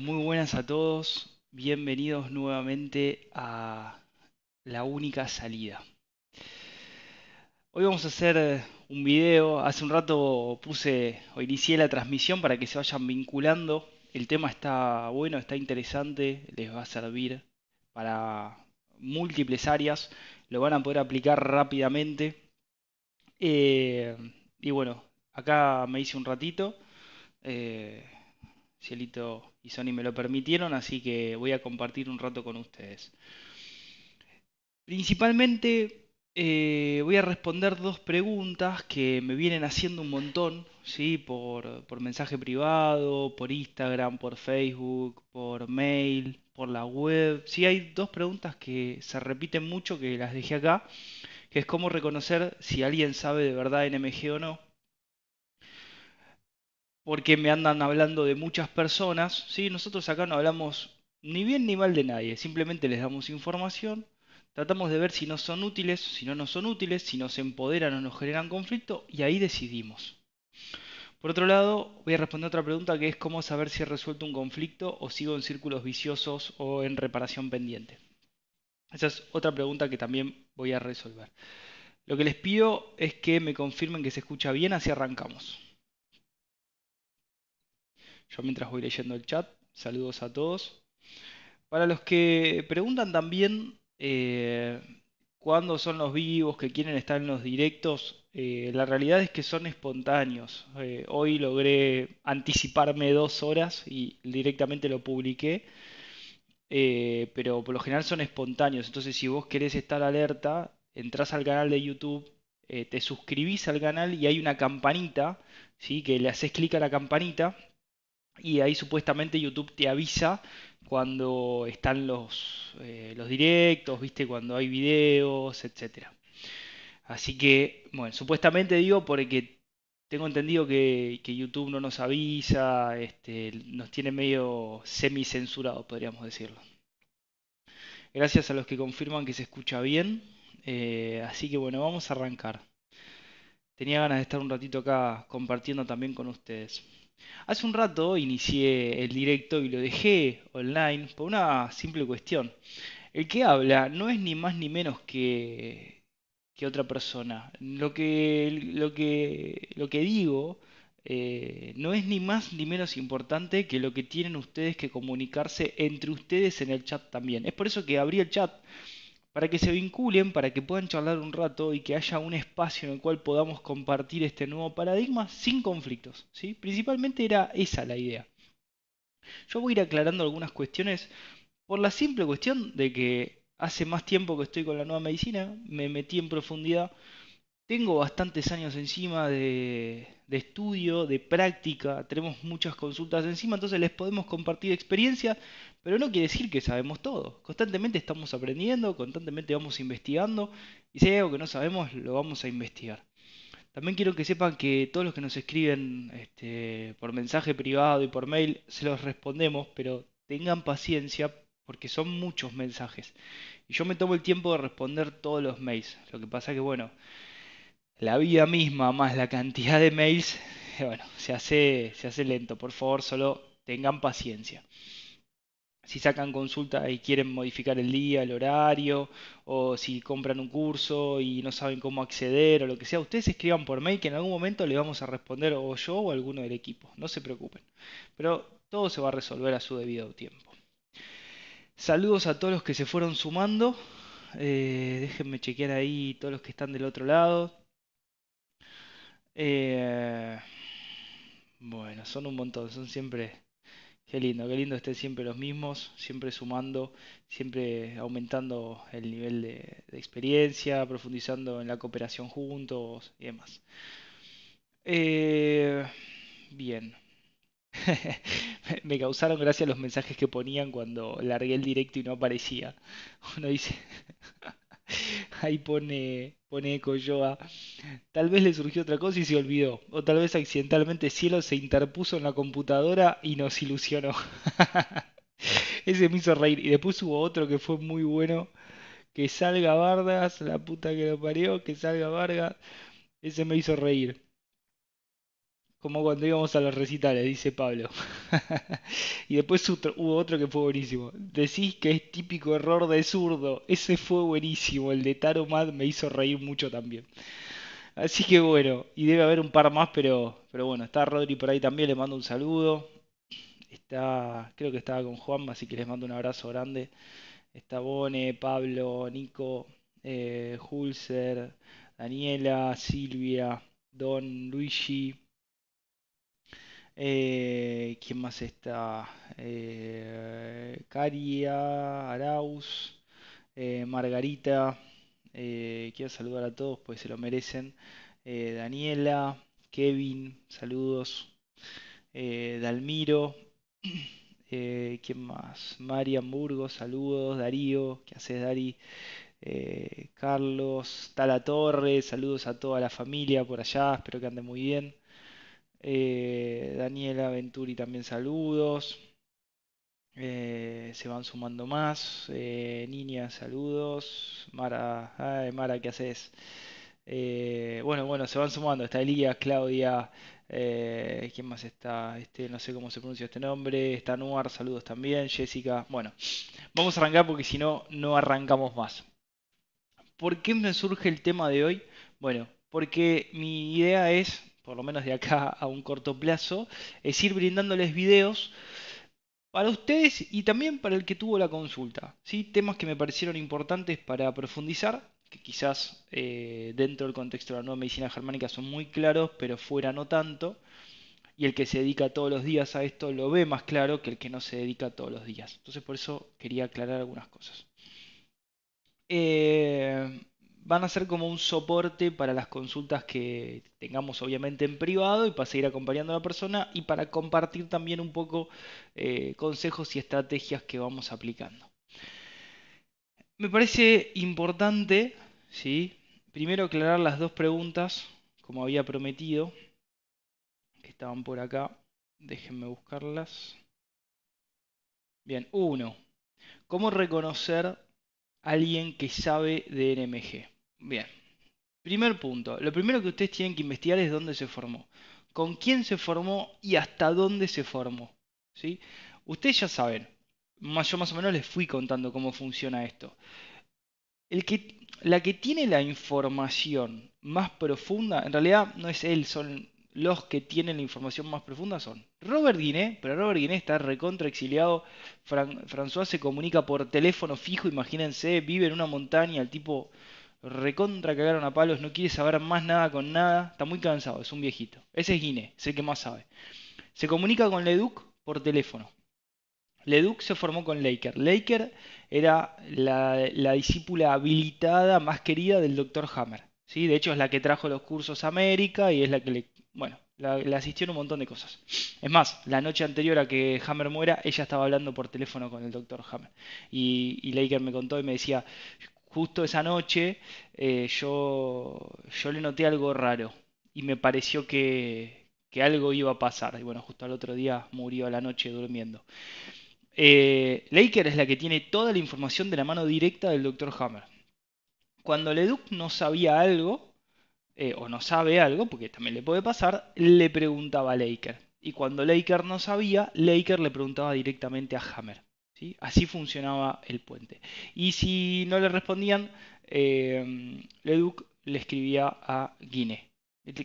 Muy buenas a todos. Bienvenidos nuevamente a La Única Salida. Hoy vamos a hacer un video. Hace un rato puse o inicié la transmisión para que se vayan vinculando. El tema está bueno, está interesante, les va a servir para múltiples áreas. Lo van a poder aplicar rápidamente. Eh, y bueno, acá me hice un ratito. Eh, Cielito y Sony me lo permitieron, así que voy a compartir un rato con ustedes. Principalmente eh, voy a responder dos preguntas que me vienen haciendo un montón, ¿sí? Por, por mensaje privado, por Instagram, por Facebook, por mail, por la web. Sí, hay dos preguntas que se repiten mucho, que las dejé acá, que es cómo reconocer si alguien sabe de verdad NMG o no porque me andan hablando de muchas personas, ¿sí? Nosotros acá no hablamos ni bien ni mal de nadie, simplemente les damos información, tratamos de ver si no son útiles, si no nos son útiles, si nos empoderan o nos generan conflicto, y ahí decidimos. Por otro lado, voy a responder otra pregunta que es cómo saber si he resuelto un conflicto o sigo en círculos viciosos o en reparación pendiente. Esa es otra pregunta que también voy a resolver. Lo que les pido es que me confirmen que se escucha bien, así arrancamos. Yo mientras voy leyendo el chat, saludos a todos. Para los que preguntan también eh, cuándo son los vivos, que quieren estar en los directos, eh, la realidad es que son espontáneos. Eh, hoy logré anticiparme dos horas y directamente lo publiqué. pero por lo general son espontáneos. Entonces, si vos querés estar alerta, entras al canal de YouTube, te suscribís al canal y hay una campanita, ¿sí? que le haces clic a la campanita y ahí supuestamente YouTube te avisa cuando están los, eh, los directos, viste, cuando hay videos, etcétera. Así que, bueno, supuestamente digo porque tengo entendido que, YouTube no nos avisa, este, nos tiene medio semi-censurado, podríamos decirlo. Gracias a los que confirman que se escucha bien. Eh, así que bueno, vamos a arrancar. Tenía ganas de estar un ratito acá compartiendo también con ustedes. Hace un rato inicié el directo y lo dejé online por una simple cuestión. El que habla no es ni más ni menos que, que otra persona. Lo que, lo que, lo que digo eh, no es ni más ni menos importante que lo que tienen ustedes que comunicarse entre ustedes en el chat también. Es por eso que abrí el chat para que se vinculen, para que puedan charlar un rato y que haya un espacio en el cual podamos compartir este nuevo paradigma sin conflictos. ¿sí? Principalmente era esa la idea. Yo voy a ir aclarando algunas cuestiones por la simple cuestión de que hace más tiempo que estoy con la nueva medicina, me metí en profundidad, tengo bastantes años encima de, de estudio, de práctica, tenemos muchas consultas encima, entonces les podemos compartir experiencias pero no quiere decir que sabemos todo. Constantemente estamos aprendiendo, constantemente vamos investigando y si hay algo que no sabemos, lo vamos a investigar. También quiero que sepan que todos los que nos escriben este, por mensaje privado y por mail, se los respondemos, pero tengan paciencia porque son muchos mensajes. Y yo me tomo el tiempo de responder todos los mails. Lo que pasa que, bueno, la vida misma más la cantidad de mails, bueno, se hace, se hace lento. Por favor, solo tengan paciencia si sacan consulta y quieren modificar el día, el horario, o si compran un curso y no saben cómo acceder o lo que sea, ustedes escriban por mail que en algún momento le vamos a responder o yo o alguno del equipo, no se preocupen. Pero todo se va a resolver a su debido tiempo. Saludos a todos los que se fueron sumando. Eh, déjenme chequear ahí todos los que están del otro lado. Eh, bueno, son un montón, son siempre Qué lindo, qué lindo estén siempre los mismos, siempre sumando, siempre aumentando el nivel de, experiencia, profundizando en la cooperación juntos y demás. Eh, bien. Me causaron gracia los mensajes que ponían cuando largué el directo y no aparecía. Uno dice, ahí pone, pone Coyoa. Tal vez le surgió otra cosa y se olvidó. O tal vez accidentalmente Cielo se interpuso en la computadora y nos ilusionó. Ese me hizo reír. Y después hubo otro que fue muy bueno. Que salga Vargas, la puta que lo parió, que salga Vargas. Ese me hizo reír. Como cuando íbamos a los recitales, dice Pablo. y después hubo otro que fue buenísimo. Decís que es típico error de zurdo. Ese fue buenísimo. El de Taro Mad me hizo reír mucho también. Así que bueno, y debe haber un par más, pero, pero bueno, está Rodri por ahí también, le mando un saludo. Está, creo que estaba con Juan, así que les mando un abrazo grande. Está Bone, Pablo, Nico, eh, Hulser, Daniela, Silvia, Don Luigi. Eh, ¿Quién más está? Eh, Caria, Arauz, eh, Margarita. quiero saludar a todos, pues se lo merecen. Daniela, Kevin, saludos. Dalmiro. ¿Quién más? Marian Burgos, saludos. Darío, ¿qué haces, Dari? Carlos, Tala Torre, saludos a toda la familia por allá, espero que ande muy bien. Eh, Daniela Venturi también saludos. Eh, se van sumando más. Niña, saludos. Mara, Mara, ¿qué haces? bueno, bueno, se van sumando. Está Elías, Claudia. ¿Quién más está? Este, no sé cómo se pronuncia este nombre. Está Nuar, saludos también. Jessica. Bueno, vamos a arrancar porque si no, no arrancamos más. ¿Por qué me surge el tema de hoy? Bueno, porque mi idea es, por lo menos de acá a un corto plazo, es ir brindándoles videos para ustedes y también para el que tuvo la consulta. ¿sí? Temas que me parecieron importantes para profundizar, que quizás eh, dentro del contexto de la nueva medicina germánica son muy claros, pero fuera no tanto. Y el que se dedica todos los días a esto lo ve más claro que el que no se dedica todos los días. Entonces por eso quería aclarar algunas cosas. Eh, van a ser como un soporte para las consultas que tengamos obviamente en privado y para seguir acompañando a la persona y para compartir también un poco eh, consejos y estrategias que vamos aplicando. Me parece importante, ¿sí? primero aclarar las dos preguntas, como había prometido, que estaban por acá. Déjenme buscarlas. Bien, uno. ¿Cómo reconocer alguien que sabe de NMG. Bien, primer punto. Lo primero que ustedes tienen que investigar es dónde se formó, con quién se formó y hasta dónde se formó. ¿sí? Ustedes ya saben, yo más o menos les fui contando cómo funciona esto. La que tiene la información más profunda, en realidad no es él, son los que tienen la información más profunda son Robert Guiné, pero Robert Guiné está recontra exiliado. François se comunica por teléfono fijo, imagínense, vive en una montaña, el tipo recontra cagaron a palos, no quiere saber más nada con nada, está muy cansado, es un viejito. Ese es Guiné, es el que más sabe. Se comunica con Leduc por teléfono. Leduc se formó con Laker. Laker era la, la discípula habilitada más querida del Dr. Hammer. ¿sí? De hecho, es la que trajo los cursos a América y es la que le bueno, le asistió en un montón de cosas. Es más, la noche anterior a que Hammer muera, ella estaba hablando por teléfono con el doctor Hammer. Y, y Laker me contó y me decía, justo esa noche eh, yo, yo le noté algo raro y me pareció que, que, algo iba a pasar. Y bueno, justo al otro día murió a la noche durmiendo. Eh, Laker es la que tiene toda la información de la mano directa del doctor Hammer. Cuando Leduc no sabía algo, eh, o no sabe algo, porque también le puede pasar, le preguntaba a Laker. Y cuando Laker no sabía, Laker le preguntaba directamente a Hammer. ¿sí? Así funcionaba el puente. Y si no le respondían, eh, Leduc le escribía a Guinea.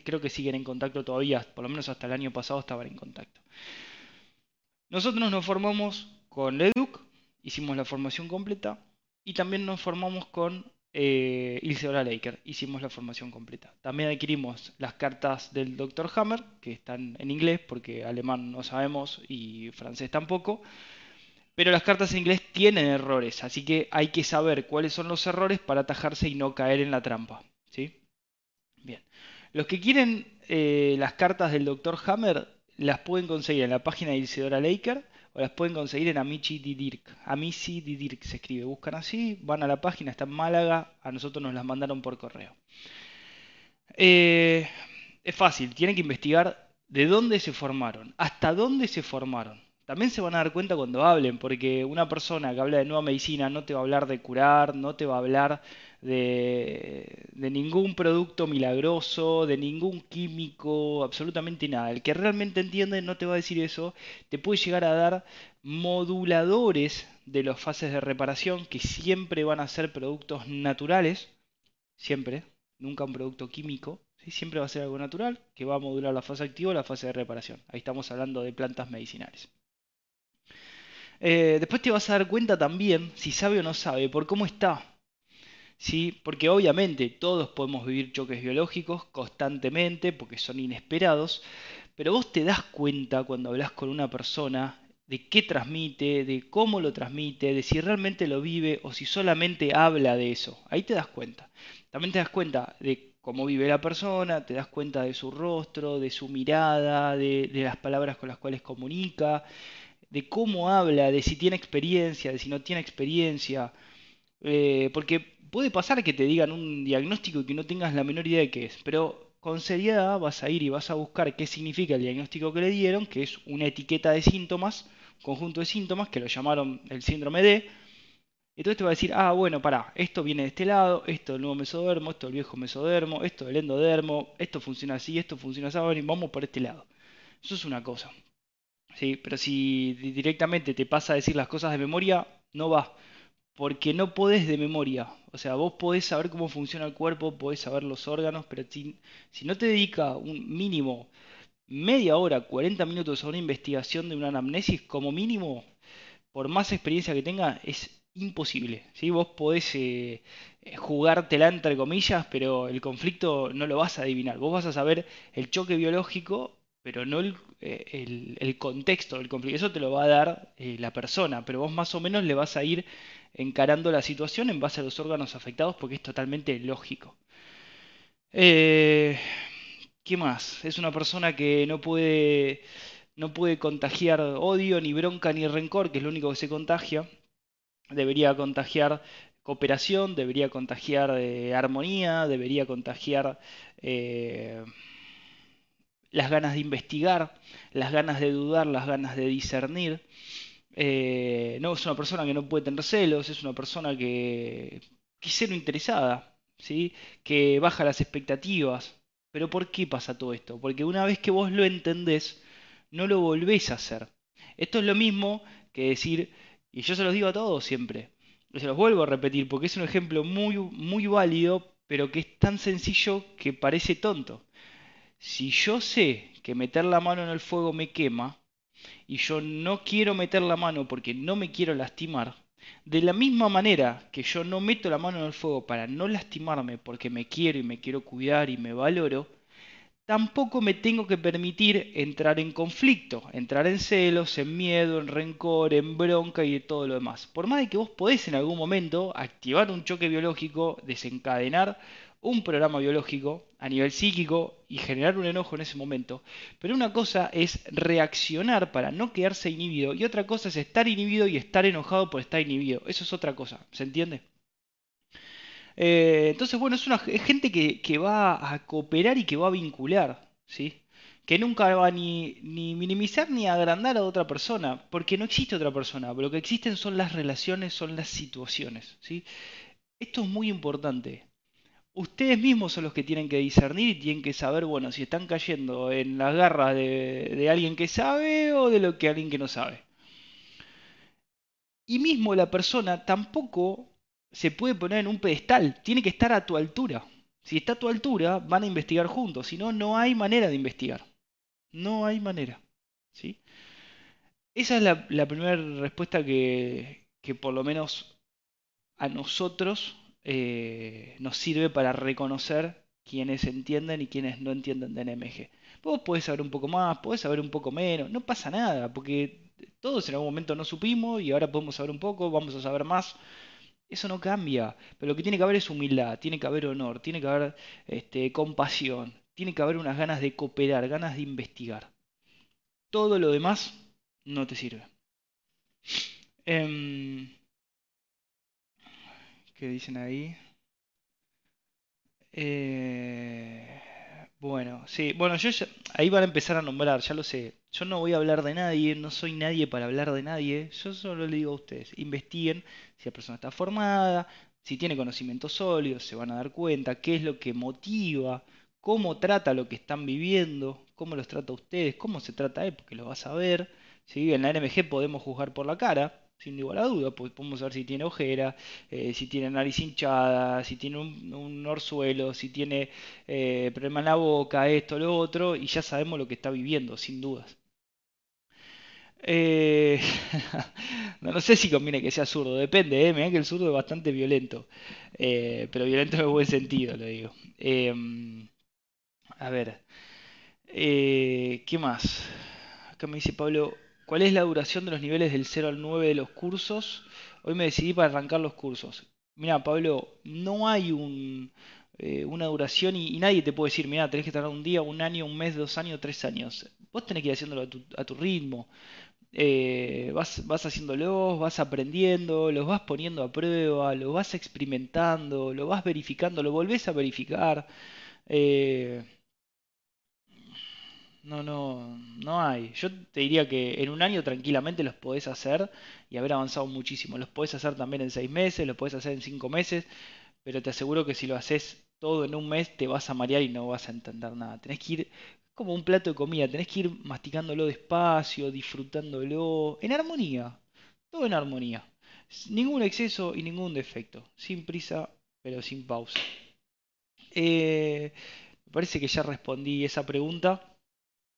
Creo que siguen en contacto todavía, por lo menos hasta el año pasado estaban en contacto. Nosotros nos formamos con Leduc, hicimos la formación completa y también nos formamos con eh, Isidora Laker. Hicimos la formación completa. También adquirimos las cartas del Dr. Hammer, que están en inglés, porque alemán no sabemos y francés tampoco. Pero las cartas en inglés tienen errores, así que hay que saber cuáles son los errores para atajarse y no caer en la trampa. ¿sí? Bien. Los que quieren eh, las cartas del Dr. Hammer las pueden conseguir en la página de Isidora Laker o las pueden conseguir en Amici Didirk. Amici Didirk se escribe, buscan así, van a la página, está en Málaga, a nosotros nos las mandaron por correo. Eh, es fácil, tienen que investigar de dónde se formaron, hasta dónde se formaron. También se van a dar cuenta cuando hablen, porque una persona que habla de nueva medicina no te va a hablar de curar, no te va a hablar de, ningún producto milagroso, de ningún químico, absolutamente nada. El que realmente entiende no te va a decir eso, te puede llegar a dar moduladores de las fases de reparación que siempre van a ser productos naturales, siempre, nunca un producto químico, siempre va a ser algo natural que va a modular la fase activa o la fase de reparación. Ahí estamos hablando de plantas medicinales. Eh, después te vas a dar cuenta también si sabe o no sabe por cómo está. ¿Sí? Porque obviamente todos podemos vivir choques biológicos constantemente porque son inesperados, pero vos te das cuenta cuando hablas con una persona de qué transmite, de cómo lo transmite, de si realmente lo vive o si solamente habla de eso. Ahí te das cuenta. También te das cuenta de cómo vive la persona, te das cuenta de su rostro, de su mirada, de, de las palabras con las cuales comunica de cómo habla, de si tiene experiencia, de si no tiene experiencia. Eh, porque puede pasar que te digan un diagnóstico y que no tengas la menor idea de qué es, pero con seriedad vas a ir y vas a buscar qué significa el diagnóstico que le dieron, que es una etiqueta de síntomas, conjunto de síntomas, que lo llamaron el síndrome D. Entonces te va a decir, ah, bueno, pará, esto viene de este lado, esto del nuevo mesodermo, esto del viejo mesodermo, esto del endodermo, esto funciona así, esto funciona así, vamos por este lado. Eso es una cosa. ¿Sí? Pero si directamente te pasa a decir las cosas de memoria, no va. Porque no podés de memoria. O sea, vos podés saber cómo funciona el cuerpo, podés saber los órganos, pero si, no te dedica un mínimo media hora, 40 minutos a una investigación de una anamnesis, como mínimo, por más experiencia que tenga, es imposible. ¿sí? Vos podés eh, jugártela entre comillas, pero el conflicto no lo vas a adivinar. Vos vas a saber el choque biológico pero no eh, el, contexto del conflicto. Eso te lo va a dar eh, la persona, pero vos más o menos le vas a ir encarando la situación en base a los órganos afectados porque es totalmente lógico. Eh, ¿Qué más? Es una persona que no puede, no puede contagiar odio, ni bronca, ni rencor, que es lo único que se contagia. Debería contagiar cooperación, debería contagiar armonía, debería contagiar las ganas de investigar, las ganas de dudar, las ganas de discernir. Eh, no es una persona que no puede tener celos, es una persona que, que es interesada, ¿sí? que baja las expectativas. Pero ¿por qué pasa todo esto? Porque una vez que vos lo entendés, no lo volvés a hacer. Esto es lo mismo que decir, y yo se los digo a todos siempre, se los vuelvo a repetir porque es un ejemplo muy, muy válido, pero que es tan sencillo que parece tonto. Si yo sé que meter la mano en el fuego me quema y yo no quiero meter la mano porque no me quiero lastimar, de la misma manera que yo no meto la mano en el fuego para no lastimarme porque me quiero y me quiero cuidar y me valoro, tampoco me tengo que permitir entrar en conflicto, entrar en celos, en miedo, en rencor, en bronca y todo lo demás. Por más de que vos podés en algún momento activar un choque biológico, desencadenar un programa biológico a nivel psíquico y generar un enojo en ese momento. Pero una cosa es reaccionar para no quedarse inhibido y otra cosa es estar inhibido y estar enojado por estar inhibido. Eso es otra cosa, ¿se entiende? Eh, entonces, bueno, es gente que, va a cooperar y que va a vincular, ¿sí? Que nunca va ni, ni minimizar ni agrandar a otra persona, porque no existe otra persona, lo que existen son las relaciones, son las situaciones, ¿sí? Esto es muy importante ustedes mismos son los que tienen que discernir y tienen que saber, bueno, si están cayendo en las garras de, alguien que sabe o de lo que alguien que no sabe. Y mismo la persona tampoco se puede poner en un pedestal, tiene que estar a tu altura. Si está a tu altura, van a investigar juntos, si no, no hay manera de investigar. No hay manera. ¿sí? Esa es la, primera respuesta que, que por lo menos a nosotros eh, nos sirve para reconocer quienes entienden y quienes no entienden de NMG. Vos podés saber un poco más, podés saber un poco menos, no pasa nada, porque todos en algún momento no supimos y ahora podemos saber un poco, vamos a saber más. Eso no cambia, pero lo que tiene que haber es humildad, tiene que haber honor, tiene que haber este, compasión, tiene que haber unas ganas de cooperar, ganas de investigar. Todo lo demás no te sirve. Em, ¿Qué dicen ahí? Eh, Bueno, sí, bueno, yo ya- ahí van a empezar a nombrar, ya lo sé. Yo no voy a hablar de nadie, no soy nadie para hablar de nadie. Yo solo le digo a ustedes, investiguen si la persona está formada, si tiene conocimientos sólidos, se van a dar cuenta qué es lo que motiva, cómo trata lo que están viviendo, cómo los trata a ustedes, cómo se trata él, porque lo vas a ver. ¿sí? En la NMG podemos juzgar por la cara, sin ninguna duda, pues podemos ver si tiene ojera, eh, si tiene nariz hinchada, si tiene un, un orzuelo, si tiene eh, problema en la boca, esto, lo otro, y ya sabemos lo que está viviendo, sin dudas. Eh, no, no sé si conviene que sea zurdo, depende, ¿eh? Mirá que el zurdo es bastante violento, eh, pero violento en el buen sentido, lo digo. Em, a ver, eh, ¿qué más? Acá me dice Pablo, ¿cuál es la duración de los niveles del cero al 9 de los cursos? Hoy me decidí para arrancar los cursos. Mira, Pablo, no hay eh, una duración y, y nadie te puede decir, mira, tenés que tardar un día, un año, un mes, dos años, tres años. Vos tenés que ir haciéndolo a tu, a tu ritmo. Eh, vas, vas haciéndolos, vas aprendiendo, los vas poniendo a prueba, los vas experimentando, lo vas verificando, lo volvés a verificar. Eh, no, no, no hay. Yo te diría que en un año tranquilamente los podés hacer y haber avanzado muchísimo. Los podés hacer también en seis meses, los podés hacer en cinco meses, pero te aseguro que si lo haces todo en un mes te vas a marear y no vas a entender nada. Tenés que ir como un plato de comida, tenés que ir masticándolo despacio, disfrutándolo, en armonía, todo en armonía. Ningún exceso y ningún defecto, sin prisa, pero sin pausa. Eh, me parece que ya respondí esa pregunta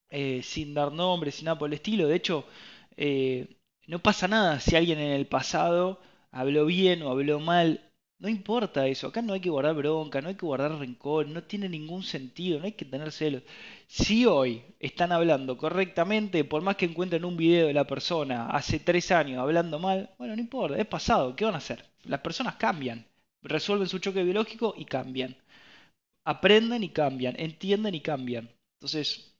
eh, sin dar nombres, sin nada por el estilo. De hecho, eh, no pasa nada si alguien en el pasado habló bien o habló mal. No importa eso. Acá no hay que guardar bronca, no hay que guardar rencor, no tiene ningún sentido, no hay que tener celos. Si hoy están hablando correctamente, por más que encuentren un video de la persona hace tres años hablando mal, bueno, no importa, es pasado, ¿qué van a hacer? Las personas cambian, resuelven su choque biológico y cambian. Aprenden y cambian, entienden y cambian. Entonces,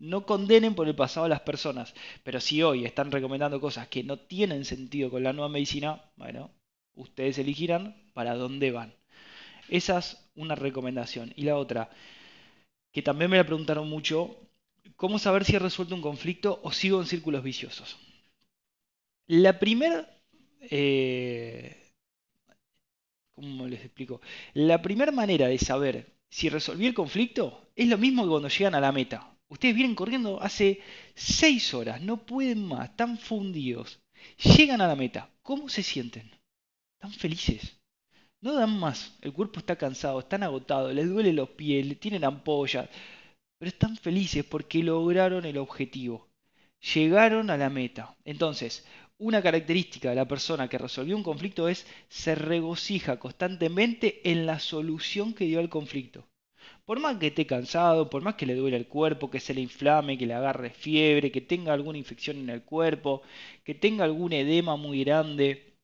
no condenen por el pasado a las personas, pero si hoy están recomendando cosas que no tienen sentido con la nueva medicina, bueno, ustedes elegirán para dónde van. Esa es una recomendación. Y la otra, que también me la preguntaron mucho, ¿cómo saber si he resuelto un conflicto o sigo en círculos viciosos? La primera... Eh, ¿Cómo les explico? La primera manera de saber si resolví el conflicto es lo mismo que cuando llegan a la meta. Ustedes vienen corriendo hace 6 horas, no pueden más, están fundidos. Llegan a la meta, ¿cómo se sienten? Están felices. No dan más, el cuerpo está cansado, están agotados, les duele los pies, le tienen ampollas, pero están felices porque lograron el objetivo. Llegaron a la meta. Entonces, una característica de la persona que resolvió un conflicto es se regocija constantemente en la solución que dio al conflicto. Por más que esté cansado, por más que le duele el cuerpo, que se le inflame, que le agarre fiebre, que tenga alguna infección en el cuerpo, que tenga algún edema muy grande.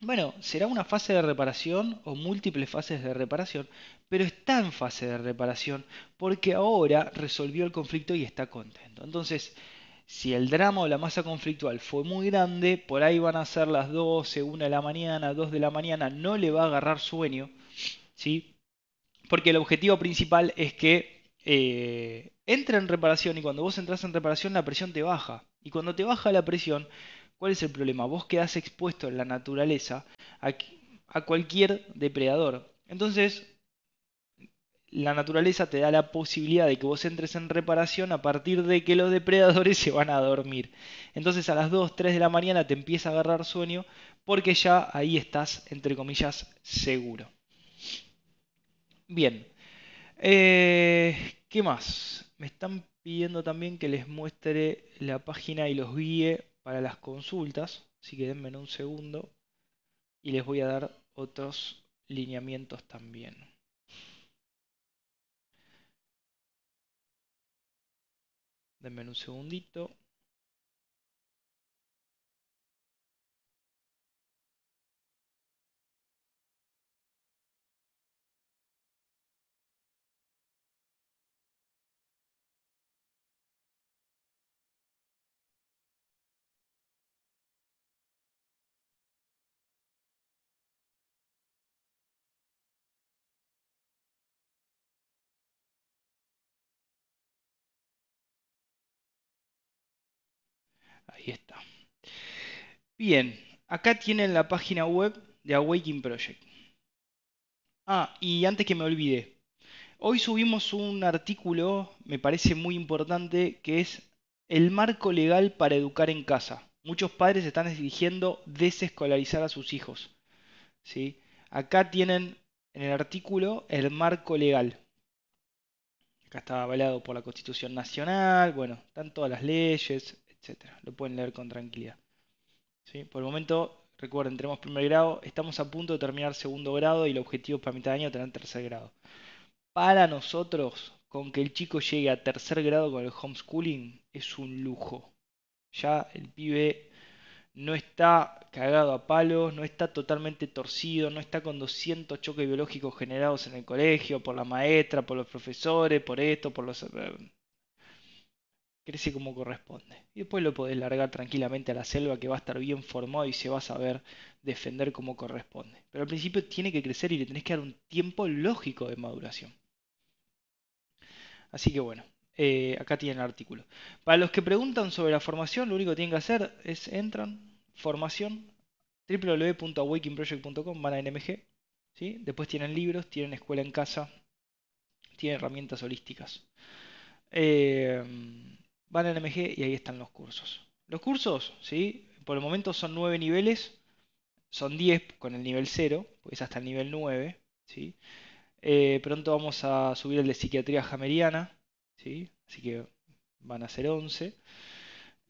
Bueno, será una fase de reparación o múltiples fases de reparación, pero está en fase de reparación porque ahora resolvió el conflicto y está contento. Entonces, si el drama o la masa conflictual fue muy grande, por ahí van a ser las 12, 1 de la mañana, 2 de la mañana, no le va a agarrar sueño, ¿sí? Porque el objetivo principal es que eh, entre en reparación y cuando vos entras en reparación la presión te baja. Y cuando te baja la presión, ¿cuál es el problema? Vos quedás expuesto en la naturaleza a, a cualquier depredador. Entonces, la naturaleza te da la posibilidad de que vos entres en reparación a partir de que los depredadores se van a dormir. Entonces a las 2, 3 de la mañana te empieza a agarrar sueño porque ya ahí estás, entre comillas, seguro. Bien. Eh, ¿qué más? Me están pidiendo también que les muestre la página y los guíe para las consultas. Así que denme un segundo. Y les voy a dar otros lineamientos también. Denme un segundito. Ahí está. Bien, acá tienen la página web de Awakening Project. Ah, y antes que me olvide, hoy subimos un artículo, me parece muy importante, que es el marco legal para educar en casa. Muchos padres están exigiendo desescolarizar a sus hijos. ¿sí? Acá tienen en el artículo el marco legal. Acá está avalado por la Constitución Nacional, bueno, están todas las leyes, etc. Lo pueden leer con tranquilidad. ¿sí? Por el momento, recuerden, tenemos primer grado, estamos a punto de terminar segundo grado y el objetivo para mitad de año tener tercer grado. Para nosotros, con que el chico llegue a tercer grado con el homeschooling, es un lujo. Ya el pibe no está cagado a palos, no está totalmente torcido, no está con 200 choques biológicos generados en el colegio, por la maestra, por los profesores, por esto, por los... Crece como corresponde. Y después lo podés largar tranquilamente a la selva que va a estar bien formado y se va a saber defender como corresponde. Pero al principio tiene que crecer y le tenés que dar un tiempo lógico de maduración. Así que bueno, eh, acá tienen el artículo. Para los que preguntan sobre la formación, lo único que tienen que hacer es entran, formación, www.awakenproject.com, van a NMG, ¿sí? después tienen libros, tienen escuela en casa, tienen herramientas holísticas. Eh, van a NMG y ahí están los cursos. Los cursos, ¿sí? por el momento son 9 niveles, son 10 con el nivel 0, pues hasta el nivel 9. ¿sí? Eh, pronto vamos a subir el de psiquiatría jameriana, ¿sí? así que van a ser 11.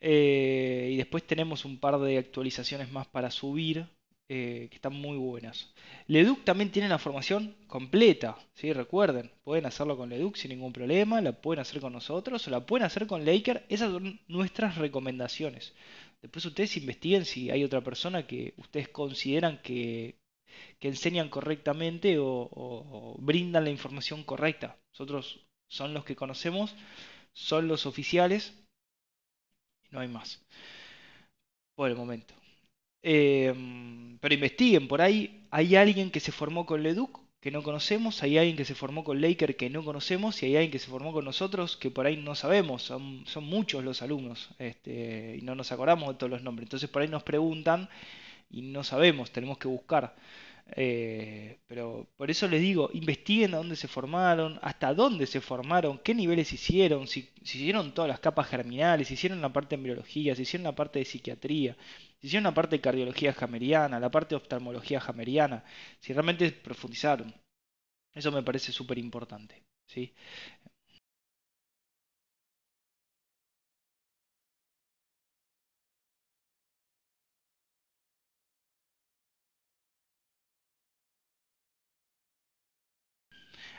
Eh, y después tenemos un par de actualizaciones más para subir, eh, que están muy buenas. Leduc también tiene la formación completa, ¿sí? recuerden, pueden hacerlo con Leduc sin ningún problema, la pueden hacer con nosotros o la pueden hacer con Laker, esas son nuestras recomendaciones. Después ustedes investiguen si hay otra persona que ustedes consideran que, enseñan correctamente o brindan la información correcta. Nosotros son los que conocemos, son los oficiales, no hay más. Por el momento. Em, pero investiguen, por ahí hay alguien que se formó con Leduc que no conocemos, hay alguien que se formó con Laker que no conocemos y hay alguien que se formó con nosotros que por ahí no sabemos, son, son muchos los alumnos este, y no nos acordamos de todos los nombres. Entonces por ahí nos preguntan y no sabemos, tenemos que buscar. Eh, pero por eso les digo, investiguen a dónde se formaron, hasta dónde se formaron, qué niveles hicieron, si, hicieron todas las capas germinales, si hicieron la parte de embriología, si hicieron la parte de psiquiatría, si hicieron la parte de cardiología jameriana, la parte de oftalmología jameriana, si realmente profundizaron. Eso me parece súper importante. ¿sí?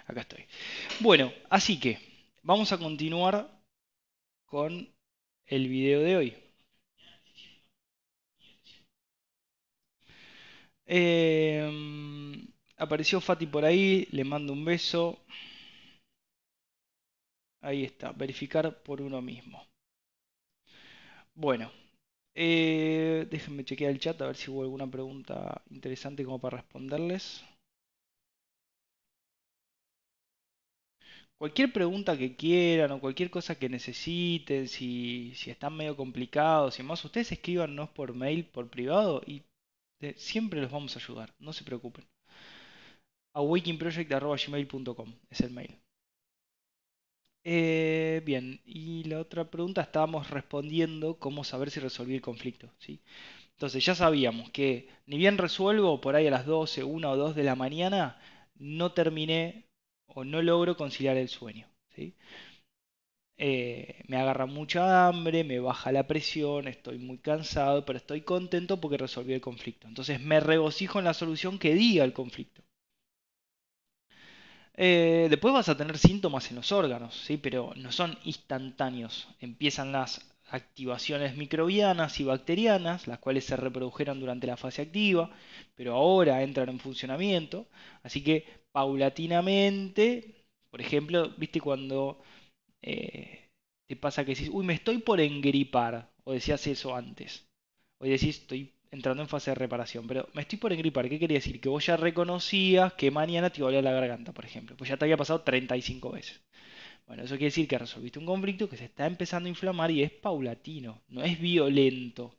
Acá estoy. Bueno, así que vamos a continuar con el video de hoy. Em, apareció Fati por ahí, le mando un beso. Ahí está, verificar por uno mismo. Bueno, eh, déjenme chequear el chat a ver si hubo alguna pregunta interesante como para responderles. Cualquier pregunta que quieran o cualquier cosa que necesiten, si, están medio complicados y más, ustedes escríbanos por mail, por privado y siempre los vamos a ayudar, no se preocupen. awakingproject.gmail.com es el mail. Eh, bien, y la otra pregunta estábamos respondiendo cómo saber si resolví el conflicto. ¿sí? Entonces ya sabíamos que ni bien resuelvo por ahí a las 12, 1 o 2 de la mañana, no terminé o no logro conciliar el sueño. Eh, me agarra mucha hambre, me baja la presión, estoy muy cansado, pero estoy contento porque resolví el conflicto. Entonces me regocijo en la solución que diga el conflicto. Eh, después vas a tener síntomas en los órganos, ¿sí? pero no son instantáneos. Empiezan las activaciones microbianas y bacterianas, las cuales se reprodujeron durante la fase activa, pero ahora entran en funcionamiento. Así que paulatinamente, por ejemplo, viste cuando eh, te pasa que decís, uy, me estoy por engripar, o decías eso antes, o decís, estoy entrando en fase de reparación, pero me estoy por engripar, ¿qué quería decir? Que vos ya reconocías que mañana te iba a la garganta, por ejemplo, pues ya te había pasado 35 veces. Bueno, eso quiere decir que resolviste un conflicto que se está empezando a inflamar y es paulatino, no es violento.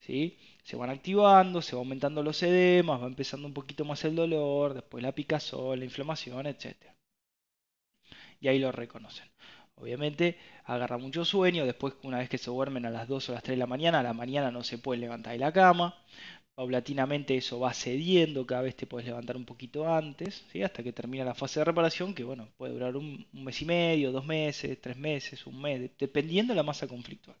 ¿sí? Se van activando, se va aumentando los edemas, va empezando un poquito más el dolor, después la picazón, la inflamación, etc. Y ahí lo reconocen. Obviamente agarra mucho sueño, después una vez que se duermen a las 2 o las 3 de la mañana, a la mañana no se pueden levantar de la cama. Paulatinamente eso va cediendo, cada vez te puedes levantar un poquito antes, ¿sí? hasta que termina la fase de reparación, que bueno, puede durar un, un mes y medio, dos meses, tres meses, un mes, dependiendo de la masa conflictual.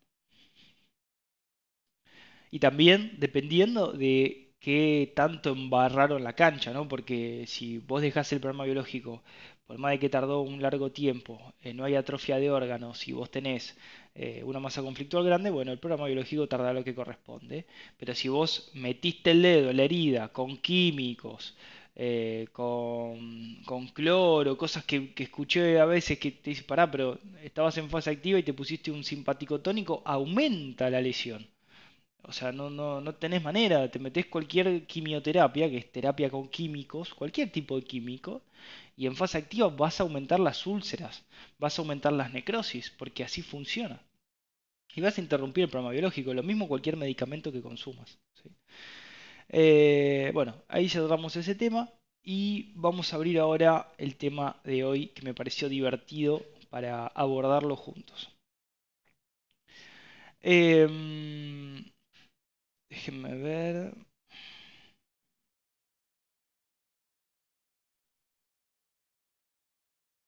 Y también dependiendo de qué tanto embarraron la cancha, ¿no? Porque si vos dejás el programa biológico, por más de que tardó un largo tiempo, eh, no hay atrofia de órganos, si vos tenés eh, una masa conflictual grande, bueno, el programa biológico tardará lo que corresponde. Pero si vos metiste el dedo la herida con químicos, eh, con, con, cloro, cosas que, que, escuché a veces que te dicen, pará, pero estabas en fase activa y te pusiste un simpático tónico, aumenta la lesión. O sea, no, no, no tenés manera, te metes cualquier quimioterapia, que es terapia con químicos, cualquier tipo de químico, y en fase activa vas a aumentar las úlceras, vas a aumentar las necrosis, porque así funciona. Y vas a interrumpir el programa biológico, lo mismo cualquier medicamento que consumas. Eh, bueno, ahí cerramos ese tema y vamos a abrir ahora el tema de hoy que me pareció divertido para abordarlo juntos. Eh, Déjenme ver.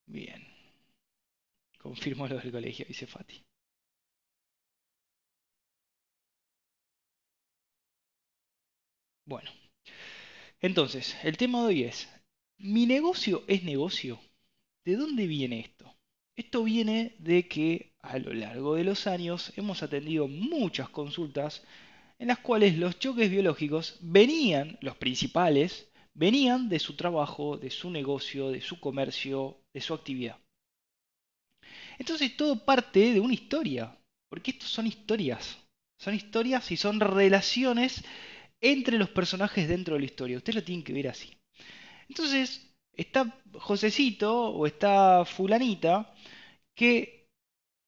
Bien. Confirmo lo del colegio, dice Fati. Bueno. Entonces, el tema de hoy es, ¿mi negocio es negocio? ¿De dónde viene esto? Esto viene de que a lo largo de los años hemos atendido muchas consultas en las cuales los choques biológicos venían, los principales, venían de su trabajo, de su negocio, de su comercio, de su actividad. Entonces todo parte de una historia, porque estos son historias, son historias y son relaciones entre los personajes dentro de la historia. Ustedes lo tienen que ver así. Entonces está Josecito o está fulanita que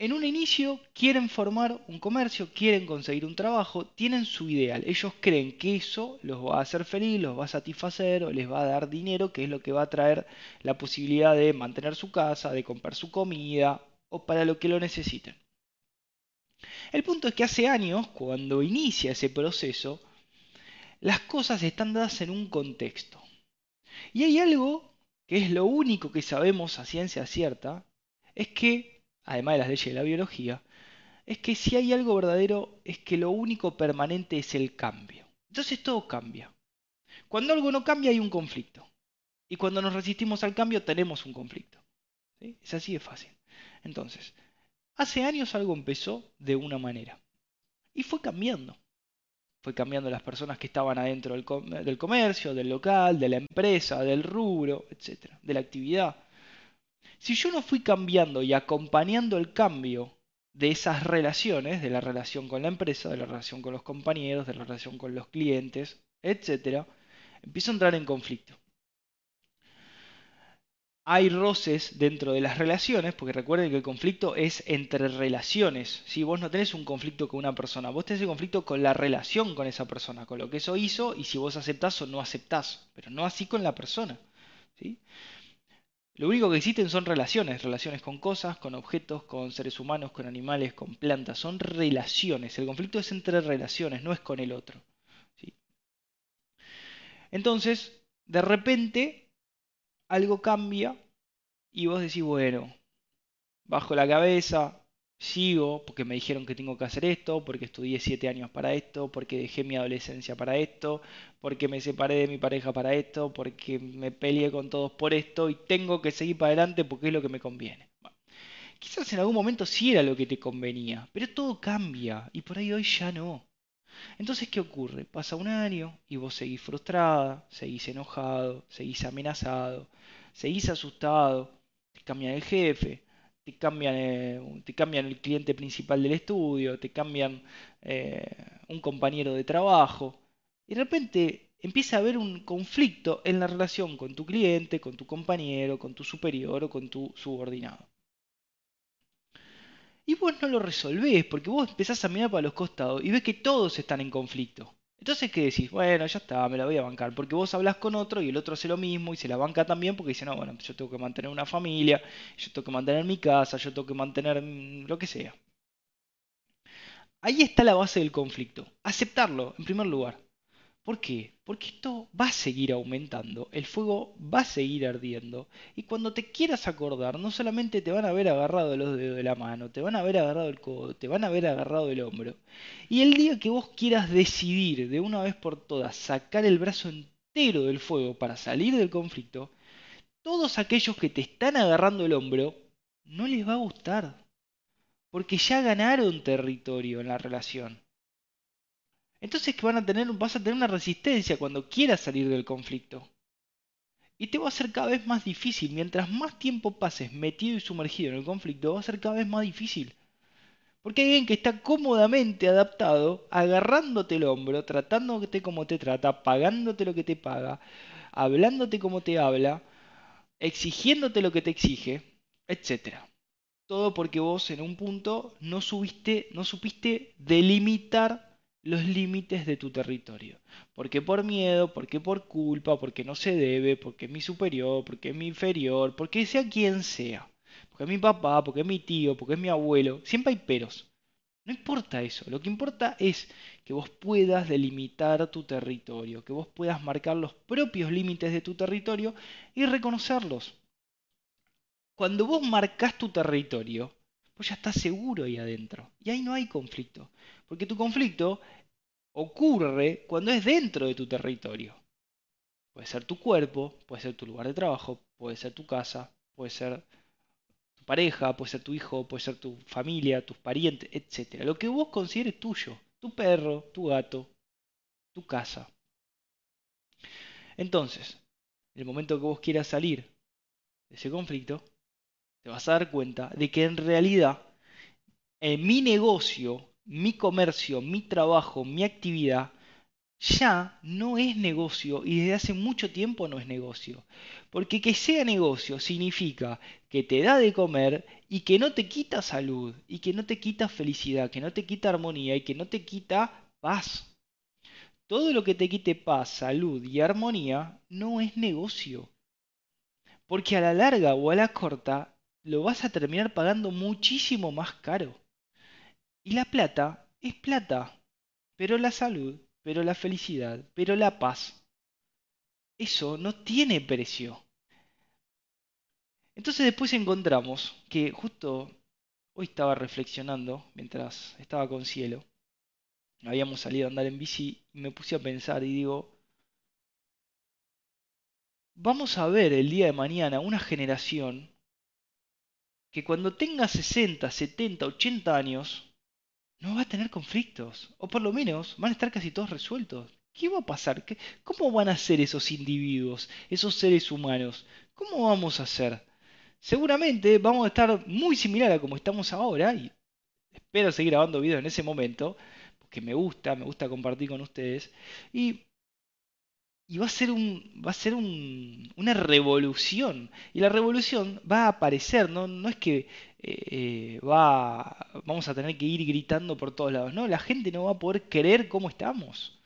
en un inicio quieren formar un comercio, quieren conseguir un trabajo, tienen su ideal. Ellos creen que eso los va a hacer feliz, los va a satisfacer o les va a dar dinero, que es lo que va a traer la posibilidad de mantener su casa, de comprar su comida o para lo que lo necesiten. El punto es que hace años, cuando inicia ese proceso, las cosas están dadas en un contexto. Y hay algo que es lo único que sabemos a ciencia cierta, es que además de las leyes de la biología, es que si hay algo verdadero es que lo único permanente es el cambio. Entonces todo cambia. Cuando algo no cambia hay un conflicto. Y cuando nos resistimos al cambio tenemos un conflicto. Es así de fácil. Entonces, hace años algo empezó de una manera. Y fue cambiando. Fue cambiando las personas que estaban adentro del, comercio, del local, de la empresa, del rubro, etc. De la actividad. Si yo no fui cambiando y acompañando el cambio de esas relaciones, de la relación con la empresa, de la relación con los compañeros, de la relación con los clientes, etc., empiezo a entrar en conflicto. Hay roces dentro de las relaciones, porque recuerden que el conflicto es entre relaciones. Si vos no tenés un conflicto con una persona, vos tenés un conflicto con la relación con esa persona, con lo que eso hizo y si vos aceptás o no aceptás, pero no así con la persona. Lo único que existen son relaciones, relaciones con cosas, con objetos, con seres humanos, con animales, con plantas, son relaciones. El conflicto es entre relaciones, no es con el otro. Entonces, de repente, algo cambia y vos decís, bueno, bajo la cabeza, sigo porque me dijeron que tengo que hacer esto, porque estudié siete años para esto, porque dejé mi adolescencia para esto, porque me separé de mi pareja para esto, porque me peleé con todos por esto y tengo que seguir para adelante porque es lo que me conviene. quizás en algún momento sí era lo que te convenía, pero todo cambia y por ahí hoy ya no. Entonces, ¿qué ocurre? Pasa un año y vos seguís frustrada, seguís enojado, seguís amenazado, seguís asustado, te cambian el jefe, te cambian, eh, te cambian el cliente principal del estudio, te cambian eh, un compañero de trabajo, y de repente empieza a haber un conflicto en la relación con tu cliente, con tu compañero, con tu superior o con tu subordinado. y vos no lo resolvés, porque vos empezás a mirar para los costados y ves que todos están en conflicto. Entonces, ¿qué decís? Bueno, ya está, me la voy a bancar. Porque vos hablas con otro y el otro hace lo mismo y se la banca también porque dice, no, bueno, yo tengo que mantener una familia, yo tengo que mantener mi casa, yo tengo que mantener mm, lo que sea. Ahí está la base del conflicto. Aceptarlo, en primer lugar. ¿Por qué? Porque esto va a seguir aumentando, el fuego va a seguir ardiendo y cuando te quieras acordar, no solamente te van a haber agarrado los dedos de la mano, te van a haber agarrado el codo, te van a haber agarrado el hombro. Y el día que vos quieras decidir de una vez por todas sacar el brazo entero del fuego para salir del conflicto, todos aquellos que te están agarrando el hombro no les va a gustar. Porque ya ganaron territorio en la relación. Entonces que van a tener, vas a tener una resistencia cuando quieras salir del conflicto. Y te va a ser cada vez más difícil. Mientras más tiempo pases metido y sumergido en el conflicto, va a ser cada vez más difícil. Porque hay alguien que está cómodamente adaptado, agarrándote el hombro, tratándote como te trata, pagándote lo que te paga, hablándote como te habla, exigiéndote lo que te exige, etc. Todo porque vos en un punto no, subiste, no supiste delimitar los límites de tu territorio. Porque por miedo, porque por culpa, porque no se debe, porque es mi superior, porque es mi inferior, porque sea quien sea. Porque es mi papá, porque es mi tío, porque es mi abuelo. Siempre hay peros. No importa eso. Lo que importa es que vos puedas delimitar tu territorio, que vos puedas marcar los propios límites de tu territorio y reconocerlos. Cuando vos marcas tu territorio, vos ya estás seguro ahí adentro. Y ahí no hay conflicto. Porque tu conflicto ocurre cuando es dentro de tu territorio. Puede ser tu cuerpo, puede ser tu lugar de trabajo, puede ser tu casa, puede ser tu pareja, puede ser tu hijo, puede ser tu familia, tus parientes, etc. Lo que vos consideres tuyo, tu perro, tu gato, tu casa. Entonces, en el momento que vos quieras salir de ese conflicto, te vas a dar cuenta de que en realidad en mi negocio mi comercio, mi trabajo, mi actividad, ya no es negocio y desde hace mucho tiempo no es negocio. Porque que sea negocio significa que te da de comer y que no te quita salud y que no te quita felicidad, que no te quita armonía y que no te quita paz. Todo lo que te quite paz, salud y armonía no es negocio. Porque a la larga o a la corta lo vas a terminar pagando muchísimo más caro. Y la plata es plata, pero la salud, pero la felicidad, pero la paz, eso no tiene precio. Entonces después encontramos que justo hoy estaba reflexionando mientras estaba con cielo. Habíamos salido a andar en bici y me puse a pensar y digo, vamos a ver el día de mañana una generación que cuando tenga 60, 70, 80 años no va a tener conflictos, o por lo menos van a estar casi todos resueltos. ¿Qué va a pasar? ¿Cómo van a ser esos individuos, esos seres humanos? ¿Cómo vamos a ser? Seguramente vamos a estar muy similar a como estamos ahora y espero seguir grabando videos en ese momento, porque me gusta, me gusta compartir con ustedes. Y y va a ser, un, va a ser un, una revolución. Y la revolución va a aparecer, no, no es que eh, eh, va, vamos a tener que ir gritando por todos lados, no, la gente no va a poder creer cómo estamos.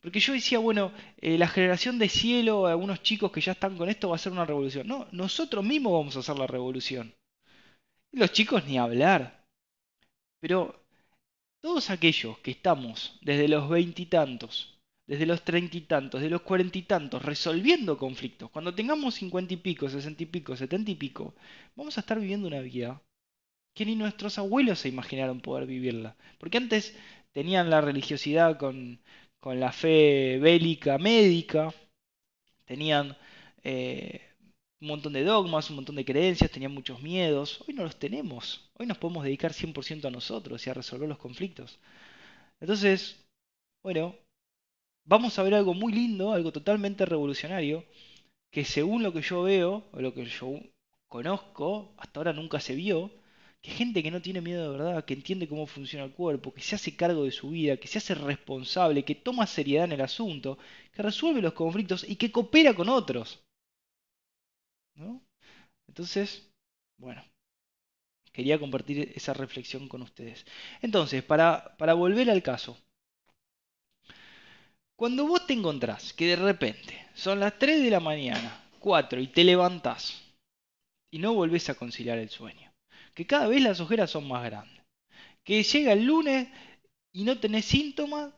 Porque yo decía, bueno, eh, la generación de cielo, algunos chicos que ya están con esto, va a ser una revolución. No, nosotros mismos vamos a hacer la revolución. Los chicos ni hablar. Pero todos aquellos que estamos desde los veintitantos desde los treinta y tantos, desde los cuarenta y tantos, resolviendo conflictos. Cuando tengamos cincuenta y pico, sesenta y pico, setenta y pico, vamos a estar viviendo una vida que ni nuestros abuelos se imaginaron poder vivirla. Porque antes tenían la religiosidad con, con la fe bélica, médica, tenían eh, un montón de dogmas, un montón de creencias, tenían muchos miedos. Hoy no los tenemos. Hoy nos podemos dedicar 100% a nosotros y a resolver los conflictos. Entonces, bueno, vamos a ver algo muy lindo, algo totalmente revolucionario, que según lo que yo veo, o lo que yo conozco, hasta ahora nunca se vio, que gente que no tiene miedo de verdad, que entiende cómo funciona el cuerpo, que se hace cargo de su vida, que se hace responsable, que toma seriedad en el asunto, que resuelve los conflictos y que coopera con otros. ¿No? Entonces, bueno, quería compartir esa reflexión con ustedes. Entonces, para, para volver al caso, cuando vos te encontrás que de repente son las 3 de la mañana, 4 y te levantás y no volvés a conciliar el sueño, que cada vez las ojeras son más grandes, que llega el lunes y no tenés síntomas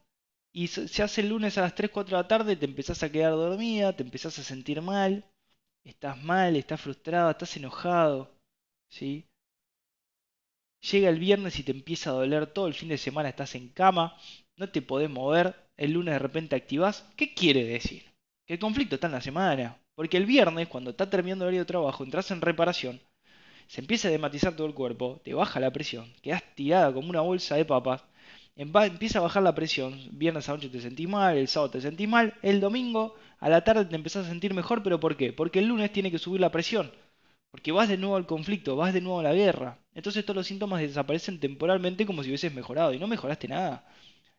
y se hace el lunes a las 3, 4 de la tarde, te empezás a quedar dormida, te empezás a sentir mal, estás mal, estás frustrado, estás enojado, ¿sí? Llega el viernes y te empieza a doler todo el fin de semana, estás en cama, no te podés mover, el lunes de repente activás. ¿Qué quiere decir? Que el conflicto está en la semana. Porque el viernes, cuando está terminando el horario de trabajo, entras en reparación, se empieza a dematizar todo el cuerpo, te baja la presión, quedas tirada como una bolsa de papas, empieza a bajar la presión, viernes a noche te sentís mal, el sábado te sentís mal, el domingo a la tarde te empezás a sentir mejor, pero ¿por qué? Porque el lunes tiene que subir la presión, porque vas de nuevo al conflicto, vas de nuevo a la guerra, entonces todos los síntomas desaparecen temporalmente como si hubieses mejorado y no mejoraste nada.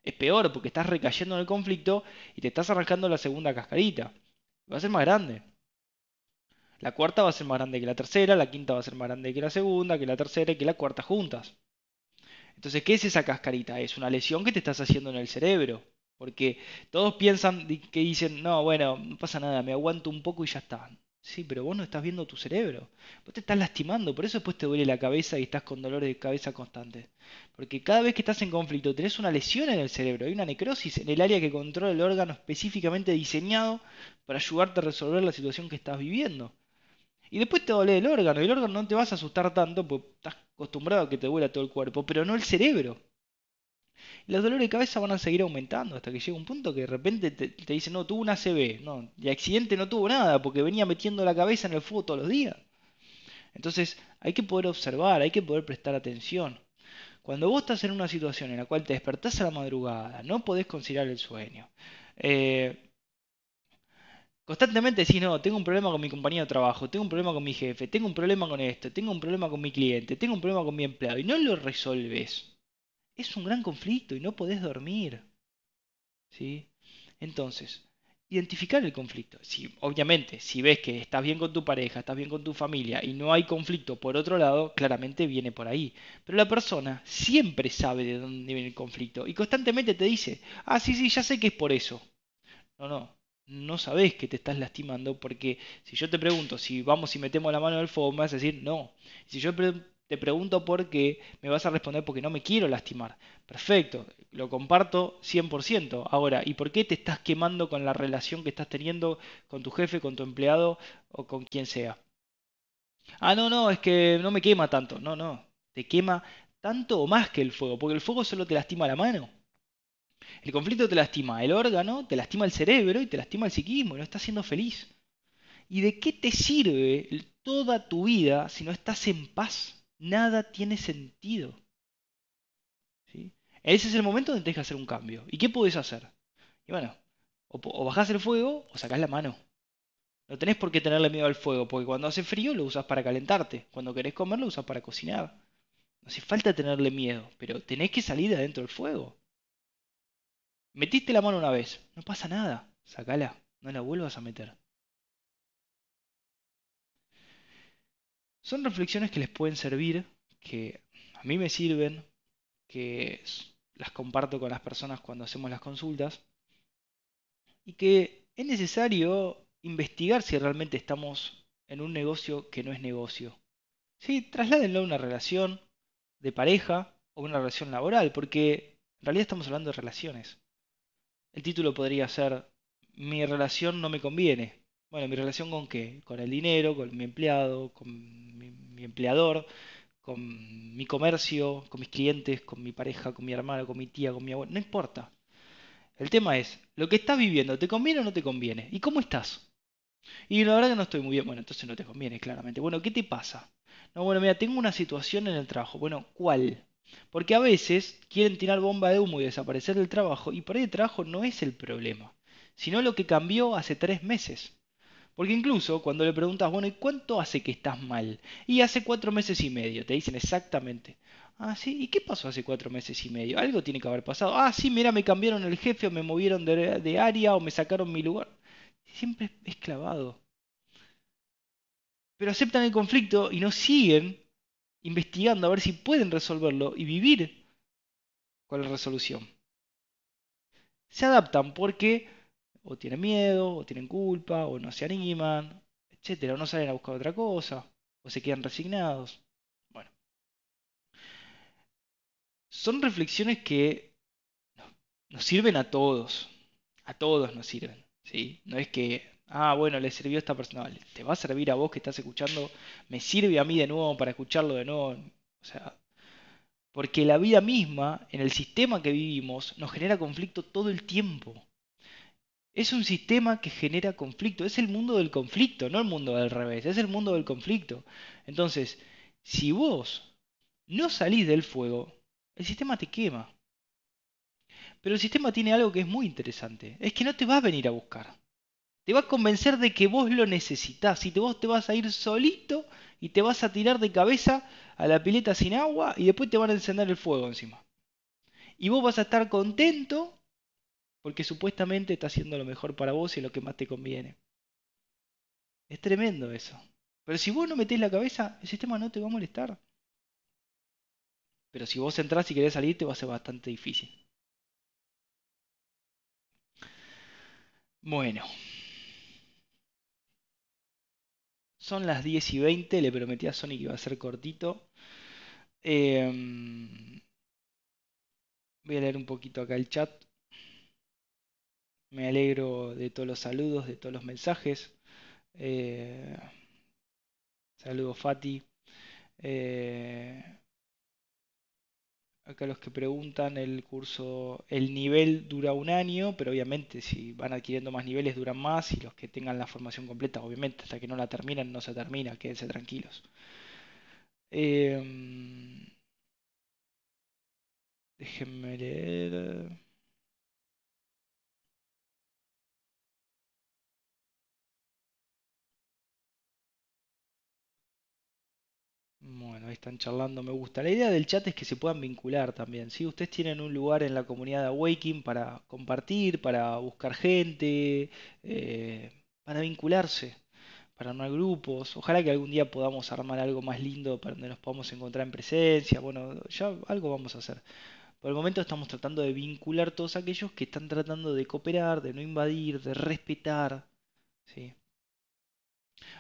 Es peor porque estás recayendo en el conflicto y te estás arrancando la segunda cascarita. Va a ser más grande. La cuarta va a ser más grande que la tercera, la quinta va a ser más grande que la segunda, que la tercera y que la cuarta juntas. Entonces, ¿qué es esa cascarita? Es una lesión que te estás haciendo en el cerebro. Porque todos piensan que dicen, no, bueno, no pasa nada, me aguanto un poco y ya está. Sí, pero vos no estás viendo tu cerebro. Vos te estás lastimando, por eso después te duele la cabeza y estás con dolores de cabeza constantes. Porque cada vez que estás en conflicto tenés una lesión en el cerebro, hay una necrosis en el área que controla el órgano específicamente diseñado para ayudarte a resolver la situación que estás viviendo. Y después te duele el órgano, y el órgano no te vas a asustar tanto porque estás acostumbrado a que te duela todo el cuerpo, pero no el cerebro. Y los dolores de cabeza van a seguir aumentando hasta que llega un punto que de repente te, te dicen, no, tuvo un ACV. No, de accidente no tuvo nada porque venía metiendo la cabeza en el fuego todos los días. Entonces hay que poder observar, hay que poder prestar atención. Cuando vos estás en una situación en la cual te despertás a la madrugada, no podés conciliar el sueño. Eh, constantemente decís, no, tengo un problema con mi compañero de trabajo, tengo un problema con mi jefe, tengo un problema con esto, tengo un problema con mi cliente, tengo un problema con mi empleado y no lo resolves es un gran conflicto y no podés dormir. ¿Sí? Entonces, identificar el conflicto. Si, obviamente, si ves que estás bien con tu pareja, estás bien con tu familia y no hay conflicto por otro lado, claramente viene por ahí. Pero la persona siempre sabe de dónde viene el conflicto y constantemente te dice, ah, sí, sí, ya sé que es por eso. No, no, no sabes que te estás lastimando porque si yo te pregunto si vamos y metemos la mano en el fuego, me vas a decir no. Si yo te pregunto por qué, me vas a responder porque no me quiero lastimar. Perfecto, lo comparto 100%. Ahora, ¿y por qué te estás quemando con la relación que estás teniendo con tu jefe, con tu empleado o con quien sea? Ah, no, no, es que no me quema tanto. No, no, te quema tanto o más que el fuego, porque el fuego solo te lastima la mano. El conflicto te lastima el órgano, te lastima el cerebro y te lastima el psiquismo y no estás siendo feliz. ¿Y de qué te sirve toda tu vida si no estás en paz? Nada tiene sentido. ¿Sí? Ese es el momento donde tienes que hacer un cambio. ¿Y qué puedes hacer? Y bueno, o, o bajás el fuego o sacás la mano. No tenés por qué tenerle miedo al fuego, porque cuando hace frío lo usas para calentarte. Cuando querés comer lo usas para cocinar. No hace falta tenerle miedo, pero tenés que salir de adentro del fuego. Metiste la mano una vez, no pasa nada, sacala, no la vuelvas a meter. Son reflexiones que les pueden servir, que a mí me sirven, que las comparto con las personas cuando hacemos las consultas y que es necesario investigar si realmente estamos en un negocio que no es negocio. Sí, trasládenlo a una relación de pareja o una relación laboral, porque en realidad estamos hablando de relaciones. El título podría ser Mi relación no me conviene. Bueno, ¿mi relación con qué? Con el dinero, con mi empleado, con mi, empleador, con mi comercio, con mis clientes, con mi pareja, con mi hermano, con mi tía, con mi abuela. No importa. El tema es, lo que estás viviendo, ¿te conviene o no te conviene? ¿Y cómo estás? Y la verdad que no estoy muy bien. Bueno, entonces no te conviene, claramente. Bueno, ¿qué te pasa? No, bueno, mira, tengo una situación en el trabajo. Bueno, ¿cuál? Porque a veces quieren tirar bomba de humo y desaparecer del trabajo, y por ahí el trabajo no es el problema, sino lo que cambió hace tres meses. Porque incluso cuando le preguntas, bueno, ¿y cuánto hace que estás mal? Y hace cuatro meses y medio, te dicen exactamente. Ah, sí, ¿y qué pasó hace cuatro meses y medio? Algo tiene que haber pasado. Ah, sí, mira, me cambiaron el jefe o me movieron de, área o me sacaron mi lugar. Siempre es clavado. Pero aceptan el conflicto y no siguen investigando a ver si pueden resolverlo y vivir con la resolución. Se adaptan porque o tienen miedo, o tienen culpa, o no se animan, etcétera, o no salen a buscar otra cosa, o se quedan resignados. Bueno. Son reflexiones que nos sirven a todos. A todos nos sirven. ¿sí? No es que, ah, bueno, le sirvió a esta persona. te va a servir a vos que estás escuchando. Me sirve a mí de nuevo para escucharlo de nuevo. O sea, porque la vida misma, en el sistema que vivimos, nos genera conflicto todo el tiempo. Es un sistema que genera conflicto. Es el mundo del conflicto, no el mundo del revés. Es el mundo del conflicto. Entonces, si vos no salís del fuego, el sistema te quema. Pero el sistema tiene algo que es muy interesante. Es que no te va a venir a buscar. Te va a convencer de que vos lo necesitas. Y vos te vas a ir solito y te vas a tirar de cabeza a la pileta sin agua y después te van a encender el fuego encima. Y vos vas a estar contento porque supuestamente está haciendo lo mejor para vos y lo que más te conviene. Es tremendo eso. Pero si vos no metés la cabeza, el sistema no te va a molestar. Pero si vos entrás y querés salir, te va a ser bastante difícil. Bueno. Son las 10 y 20, le prometí a Sony que iba a ser cortito. Em, voy a leer un poquito acá el chat. Me alegro de todos los saludos, de todos los mensajes. Eh, saludos Fati. Eh, Acá los que preguntan, el curso, el nivel dura un año, pero obviamente si van adquiriendo más niveles duran más y los que tengan la formación completa, obviamente hasta que no la terminan no se termina, quédense tranquilos. Em, déjenme leer. Bueno, ahí están charlando, me gusta. La idea del chat es que se puedan vincular también. Si Ustedes tienen un lugar en la comunidad de Awakening para compartir, para buscar gente, eh, para vincularse, para armar grupos. Ojalá que algún día podamos armar algo más lindo para donde nos podamos encontrar en presencia. Bueno, ya algo vamos a hacer. Por el momento estamos tratando de vincular todos aquellos que están tratando de cooperar, de no invadir, de respetar. ¿sí?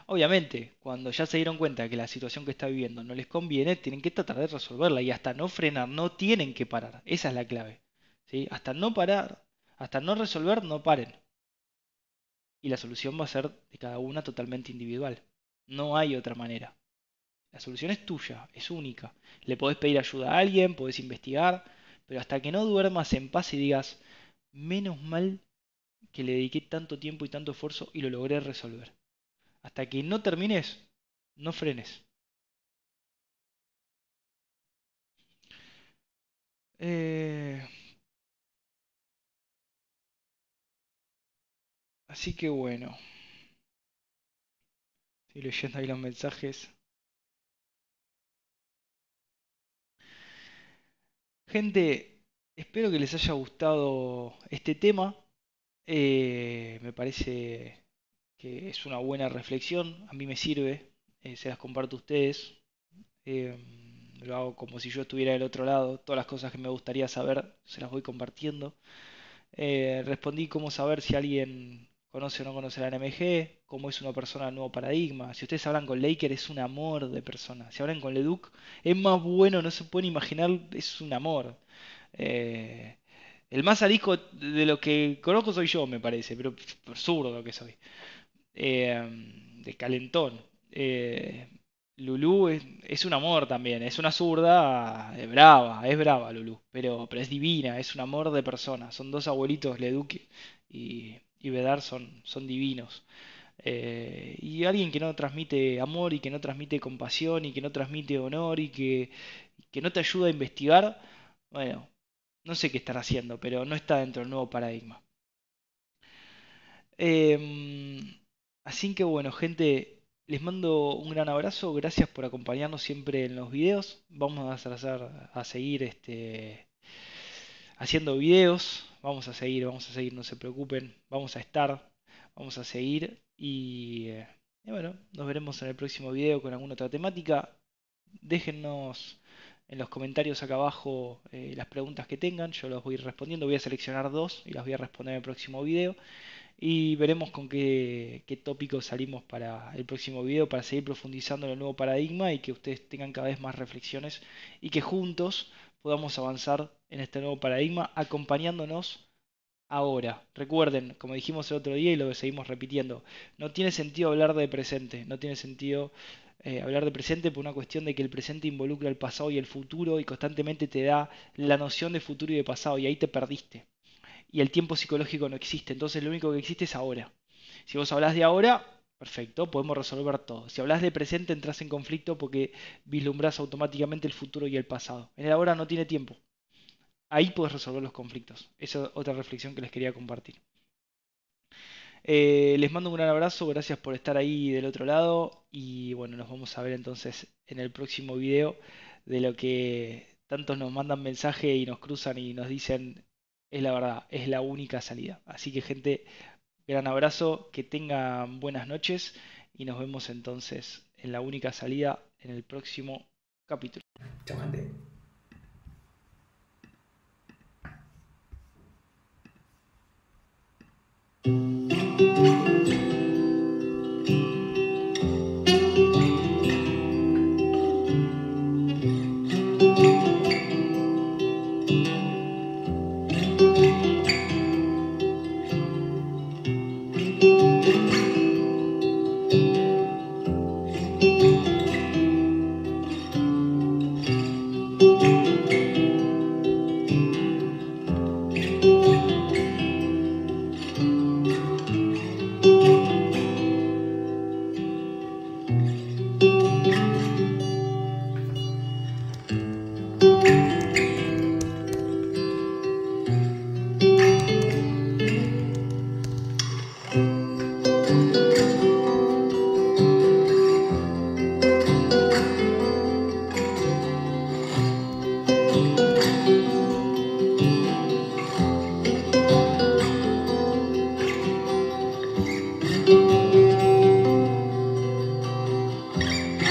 Obviamente, cuando ya se dieron cuenta que la situación que está viviendo no les conviene, tienen que tratar de resolverla y hasta no frenar, no tienen que parar. Esa es la clave. ¿sí? Hasta no parar, hasta no resolver, no paren. Y la solución va a ser de cada una totalmente individual. No hay otra manera. La solución es tuya, es única. Le podés pedir ayuda a alguien, podés investigar, pero hasta que no duermas en paz y digas, menos mal que le dediqué tanto tiempo y tanto esfuerzo y lo logré resolver. Hasta que no termines, no frenes. Eh, así que bueno. Estoy leyendo ahí los mensajes. Gente, espero que les haya gustado este tema. Eh, me parece que es una buena reflexión, a mí me sirve, eh, se las comparto a ustedes, eh, lo hago como si yo estuviera del otro lado, todas las cosas que me gustaría saber se las voy compartiendo. Eh, respondí cómo saber si alguien conoce o no conoce la NMG, cómo es una persona del nuevo paradigma. Si ustedes hablan con Laker es un amor de persona, si hablan con Leduc es más bueno, no se pueden imaginar, es un amor. el más arisco de lo que conozco soy yo, me parece, pero absurdo que soy. Em, de calentón. Eh, Lulu es, un amor también, es una zurda es brava, es brava Lulu, pero, pero es divina, es un amor de persona. Son dos abuelitos, Leduc y, y Bedar, son, son divinos. Eh, y alguien que no transmite amor y que no transmite compasión y que no transmite honor y que, que no te ayuda a investigar, bueno, no sé qué estar haciendo, pero no está dentro del nuevo paradigma. Eh, Así que bueno, gente, les mando un gran abrazo. Gracias por acompañarnos siempre en los videos. Vamos a, a seguir este, haciendo videos. Vamos a seguir, vamos a seguir, no se preocupen. Vamos a estar, vamos a seguir. Y, eh, bueno, nos veremos en el próximo video con alguna otra temática. déjennos en los comentarios acá abajo eh, las preguntas que tengan, yo los voy respondiendo, voy a seleccionar dos y las voy a responder en el próximo video y veremos con qué, qué tópicos salimos para el próximo video para seguir profundizando en el nuevo paradigma y que ustedes tengan cada vez más reflexiones y que juntos podamos avanzar en este nuevo paradigma acompañándonos ahora. Recuerden, como dijimos el otro día y lo seguimos repitiendo, no tiene sentido hablar de presente, no tiene sentido eh, hablar de presente por una cuestión de que el presente involucra el pasado y el futuro y constantemente te da la noción de futuro y de pasado y ahí te perdiste. Y el tiempo psicológico no existe, entonces lo único que existe es ahora. Si vos hablas de ahora, perfecto, podemos resolver todo. Si hablas de presente entras en conflicto porque vislumbras automáticamente el futuro y el pasado. En el ahora no tiene tiempo ahí puedes resolver los conflictos. Esa es otra reflexión que les quería compartir. Eh, les mando un gran abrazo, gracias por estar ahí del otro lado y bueno, nos vamos a ver entonces en el próximo video de lo que tantos nos mandan mensaje y nos cruzan y nos dicen es la verdad, es la única salida. Así que gente, gran abrazo, que tengan buenas noches y nos vemos entonces en la única salida en el próximo capítulo. Chao gente.